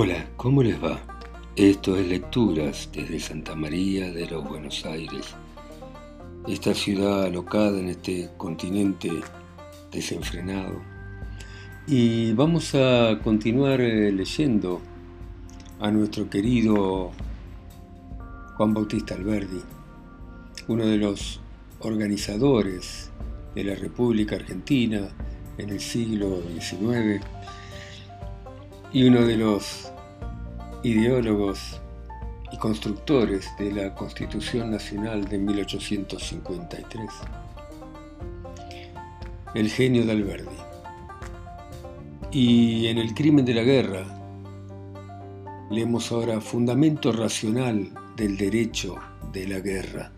Hola, ¿cómo les va? Esto es Lecturas desde Santa María de los Buenos Aires, esta ciudad alocada en este continente desenfrenado. Y vamos a continuar eh, leyendo a nuestro querido Juan Bautista Alberdi, uno de los organizadores de la República Argentina en el siglo XIX y uno de los ideólogos y constructores de la Constitución Nacional de 1853. El genio de Alberdi. Y en el crimen de la guerra leemos ahora fundamento racional del derecho de la guerra.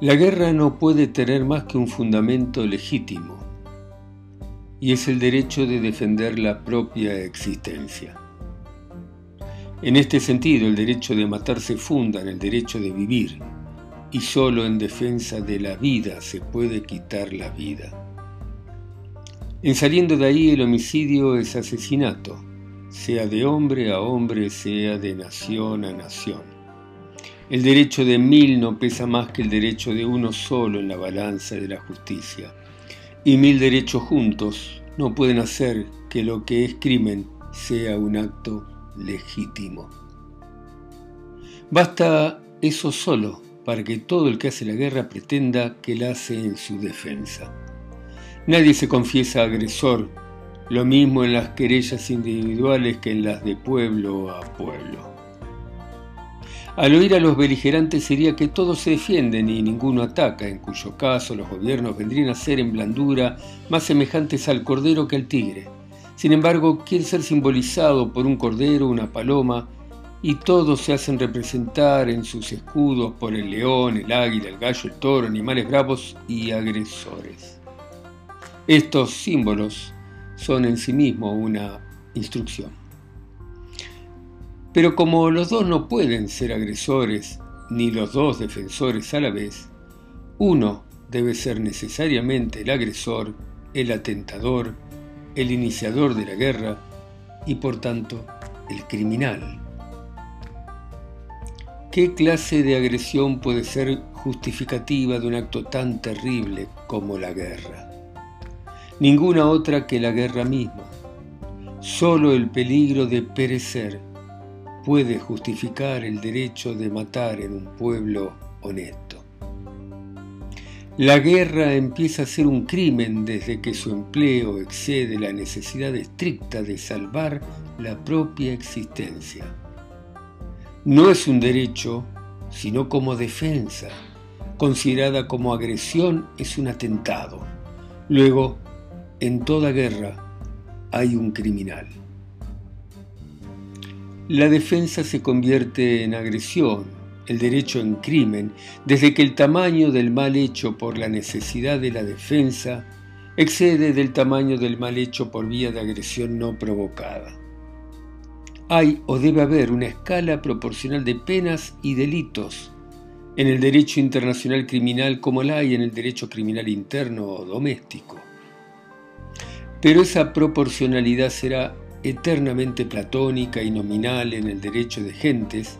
La guerra no puede tener más que un fundamento legítimo y es el derecho de defender la propia existencia. En este sentido, el derecho de matar se funda en el derecho de vivir, y solo en defensa de la vida se puede quitar la vida. En saliendo de ahí, el homicidio es asesinato, sea de hombre a hombre, sea de nación a nación. El derecho de mil no pesa más que el derecho de uno solo en la balanza de la justicia y mil derechos juntos no pueden hacer que lo que es crimen sea un acto legítimo. Basta eso solo para que todo el que hace la guerra pretenda que la hace en su defensa. Nadie se confiesa agresor, lo mismo en las querellas individuales que en las de pueblo a pueblo. Al oír a los beligerantes sería que todos se defienden y ninguno ataca, en cuyo caso los gobiernos vendrían a ser en blandura más semejantes al cordero que al tigre. Sin embargo, quiere ser simbolizado por un cordero, una paloma, y todos se hacen representar en sus escudos por el león, el águila, el gallo, el toro, animales bravos y agresores. Estos símbolos son en sí mismos una instrucción. Pero como los dos no pueden ser agresores ni los dos defensores a la vez, uno debe ser necesariamente el agresor, el atentador, el iniciador de la guerra y por tanto el criminal. ¿Qué clase de agresión puede ser justificativa de un acto tan terrible como la guerra? Ninguna otra que la guerra misma. Solo el peligro de perecer puede justificar el derecho de matar en un pueblo honesto. La guerra empieza a ser un crimen desde que su empleo excede la necesidad estricta de salvar la propia existencia. No es un derecho, sino como defensa. Considerada como agresión es un atentado. Luego, en toda guerra hay un criminal. La defensa se convierte en agresión, el derecho en crimen, desde que el tamaño del mal hecho por la necesidad de la defensa excede del tamaño del mal hecho por vía de agresión no provocada. Hay o debe haber una escala proporcional de penas y delitos en el derecho internacional criminal como la hay en el derecho criminal interno o doméstico. Pero esa proporcionalidad será eternamente platónica y nominal en el derecho de gentes,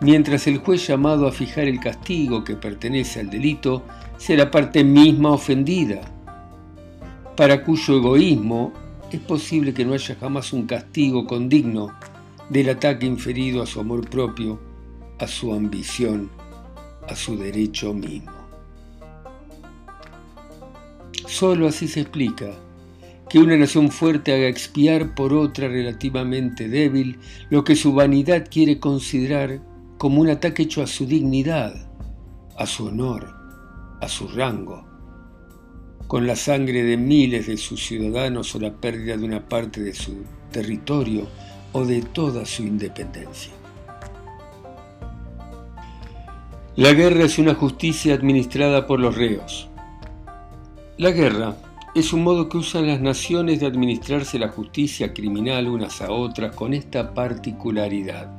mientras el juez llamado a fijar el castigo que pertenece al delito la parte misma ofendida, para cuyo egoísmo es posible que no haya jamás un castigo condigno del ataque inferido a su amor propio, a su ambición, a su derecho mismo. Solo así se explica que una nación fuerte haga expiar por otra relativamente débil lo que su vanidad quiere considerar como un ataque hecho a su dignidad, a su honor, a su rango, con la sangre de miles de sus ciudadanos o la pérdida de una parte de su territorio o de toda su independencia. La guerra es una justicia administrada por los reos. La guerra es un modo que usan las naciones de administrarse la justicia criminal unas a otras con esta particularidad,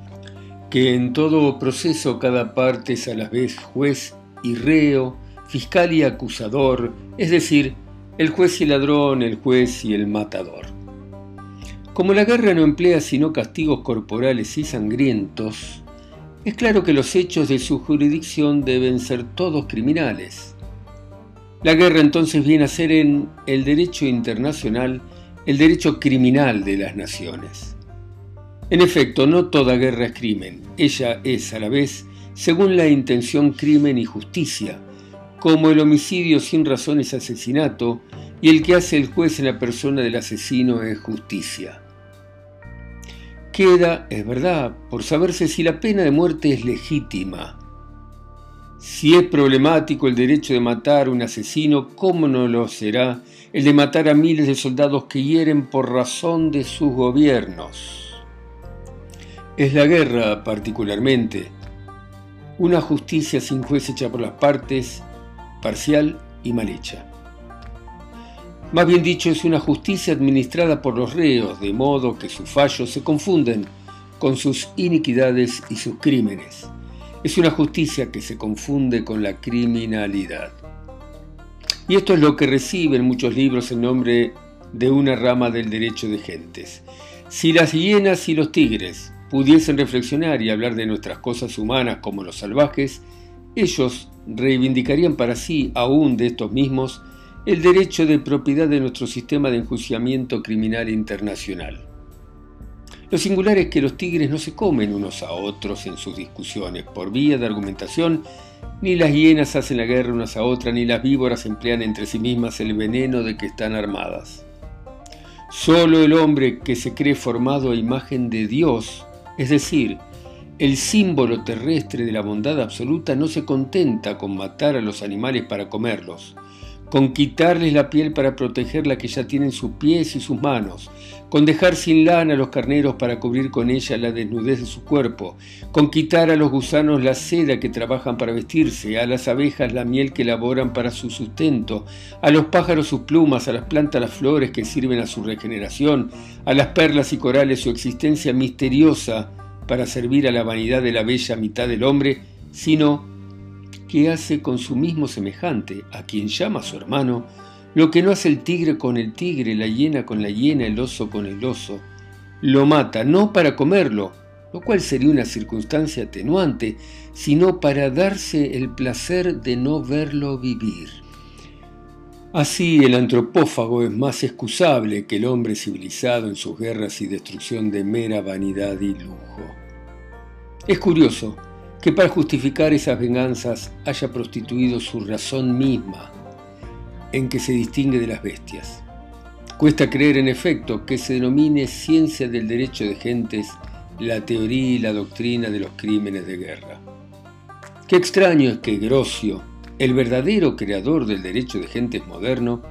que en todo proceso cada parte es a la vez juez y reo, fiscal y acusador, es decir, el juez y ladrón, el juez y el matador. Como la guerra no emplea sino castigos corporales y sangrientos, es claro que los hechos de su jurisdicción deben ser todos criminales. La guerra entonces viene a ser en el derecho internacional el derecho criminal de las naciones. En efecto, no toda guerra es crimen, ella es a la vez, según la intención, crimen y justicia, como el homicidio sin razón es asesinato y el que hace el juez en la persona del asesino es justicia. Queda, es verdad, por saberse si la pena de muerte es legítima, si es problemático el derecho de matar a un asesino, ¿cómo no lo será el de matar a miles de soldados que hieren por razón de sus gobiernos? Es la guerra, particularmente, una justicia sin juez hecha por las partes, parcial y mal hecha. Más bien dicho, es una justicia administrada por los reos, de modo que sus fallos se confunden con sus iniquidades y sus crímenes. Es una justicia que se confunde con la criminalidad. Y esto es lo que recibe en muchos libros el nombre de una rama del derecho de gentes. Si las hienas y los tigres pudiesen reflexionar y hablar de nuestras cosas humanas como los salvajes, ellos reivindicarían para sí, aún de estos mismos, el derecho de propiedad de nuestro sistema de enjuiciamiento criminal internacional. Lo singular es que los tigres no se comen unos a otros en sus discusiones por vía de argumentación, ni las hienas hacen la guerra unas a otras, ni las víboras emplean entre sí mismas el veneno de que están armadas. Solo el hombre que se cree formado a imagen de Dios, es decir, el símbolo terrestre de la bondad absoluta, no se contenta con matar a los animales para comerlos, con quitarles la piel para proteger la que ya tienen sus pies y sus manos, con dejar sin lana a los carneros para cubrir con ella la desnudez de su cuerpo, con quitar a los gusanos la seda que trabajan para vestirse, a las abejas la miel que elaboran para su sustento, a los pájaros sus plumas, a las plantas las flores que sirven a su regeneración, a las perlas y corales su existencia misteriosa para servir a la vanidad de la bella mitad del hombre, sino que hace con su mismo semejante, a quien llama su hermano, lo que no hace el tigre con el tigre, la hiena con la hiena, el oso con el oso. Lo mata no para comerlo, lo cual sería una circunstancia atenuante, sino para darse el placer de no verlo vivir. Así el antropófago es más excusable que el hombre civilizado en sus guerras y destrucción de mera vanidad y lujo. Es curioso que para justificar esas venganzas haya prostituido su razón misma, en que se distingue de las bestias. Cuesta creer, en efecto, que se denomine ciencia del derecho de gentes la teoría y la doctrina de los crímenes de guerra. Qué extraño es que Grocio, el verdadero creador del derecho de gentes moderno,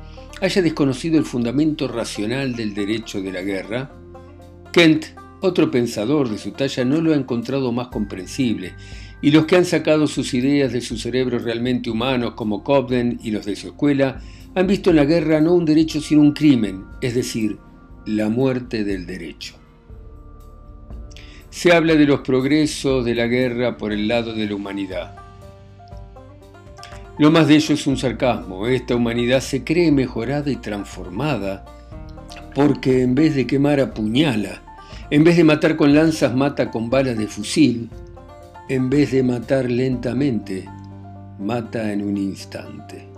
haya desconocido el fundamento racional del derecho de la guerra. Kent otro pensador de su talla no lo ha encontrado más comprensible, y los que han sacado sus ideas de su cerebro realmente humanos, como Cobden y los de su escuela, han visto en la guerra no un derecho sino un crimen, es decir, la muerte del derecho. Se habla de los progresos de la guerra por el lado de la humanidad. Lo más de ello es un sarcasmo. Esta humanidad se cree mejorada y transformada porque en vez de quemar apuñala en vez de matar con lanzas, mata con balas de fusil. En vez de matar lentamente, mata en un instante.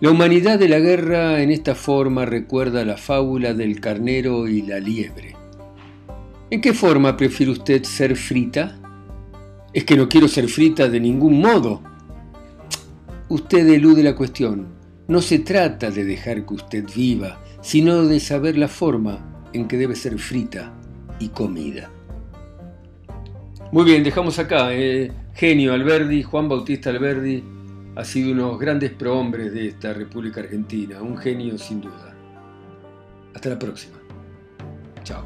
La humanidad de la guerra en esta forma recuerda la fábula del carnero y la liebre. ¿En qué forma prefiere usted ser frita? Es que no quiero ser frita de ningún modo. Usted elude la cuestión. No se trata de dejar que usted viva, sino de saber la forma en que debe ser frita y comida. Muy bien, dejamos acá. Eh, genio Alberdi, Juan Bautista Alberdi, ha sido uno de los grandes prohombres de esta República Argentina, un genio sin duda. Hasta la próxima. Chao.